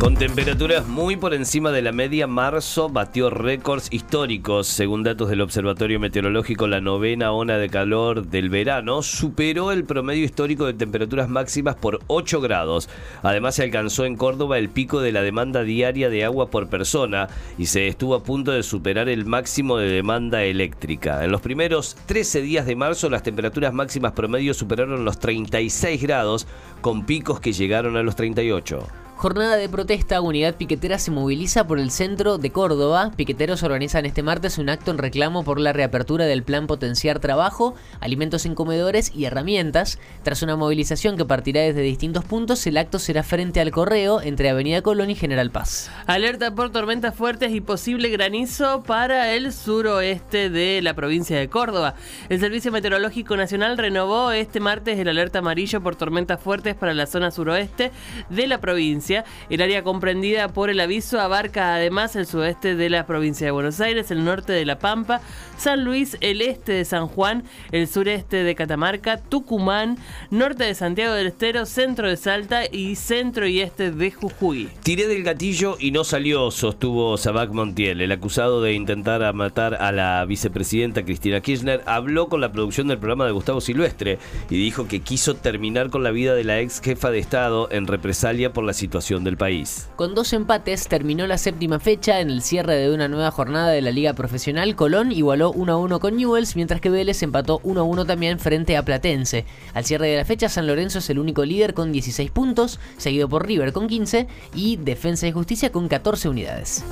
Con temperaturas muy por encima de la media, marzo batió récords históricos. Según datos del Observatorio Meteorológico, la novena ola de calor del verano superó el promedio histórico de temperaturas máximas por 8 grados. Además, se alcanzó en Córdoba el pico de la demanda diaria de agua por persona y se estuvo a punto de superar el máximo de demanda eléctrica. En los primeros 13 días de marzo, las temperaturas máximas promedio superaron los 36 grados, con picos que llegaron a los 38. Jornada de protesta, Unidad Piquetera se moviliza por el centro de Córdoba. Piqueteros organizan este martes un acto en reclamo por la reapertura del plan Potenciar Trabajo, alimentos en comedores y herramientas. Tras una movilización que partirá desde distintos puntos, el acto será frente al correo entre Avenida Colón y General Paz. Alerta por tormentas fuertes y posible granizo para el suroeste de la provincia de Córdoba. El Servicio Meteorológico Nacional renovó este martes el alerta amarillo por tormentas fuertes para la zona suroeste de la provincia el área comprendida por el aviso abarca además el sudeste de la provincia de Buenos Aires, el norte de La Pampa, San Luis, el este de San Juan, el sureste de Catamarca, Tucumán, norte de Santiago del Estero, centro de Salta y centro y este de Jujuy. Tiré del gatillo y no salió, sostuvo Sabac Montiel. El acusado de intentar matar a la vicepresidenta Cristina Kirchner habló con la producción del programa de Gustavo Silvestre y dijo que quiso terminar con la vida de la ex jefa de Estado en represalia por la situación del país. Con dos empates terminó la séptima fecha en el cierre de una nueva jornada de la Liga Profesional. Colón igualó 1 a 1 con Newells, mientras que Vélez empató 1 a 1 también frente a Platense. Al cierre de la fecha, San Lorenzo es el único líder con 16 puntos, seguido por River con 15 y Defensa y Justicia con 14 unidades.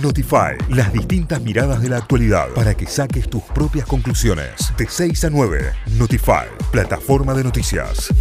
Notify, las distintas miradas de la actualidad para que saques tus propias conclusiones. De 6 a 9, Notify, plataforma de noticias.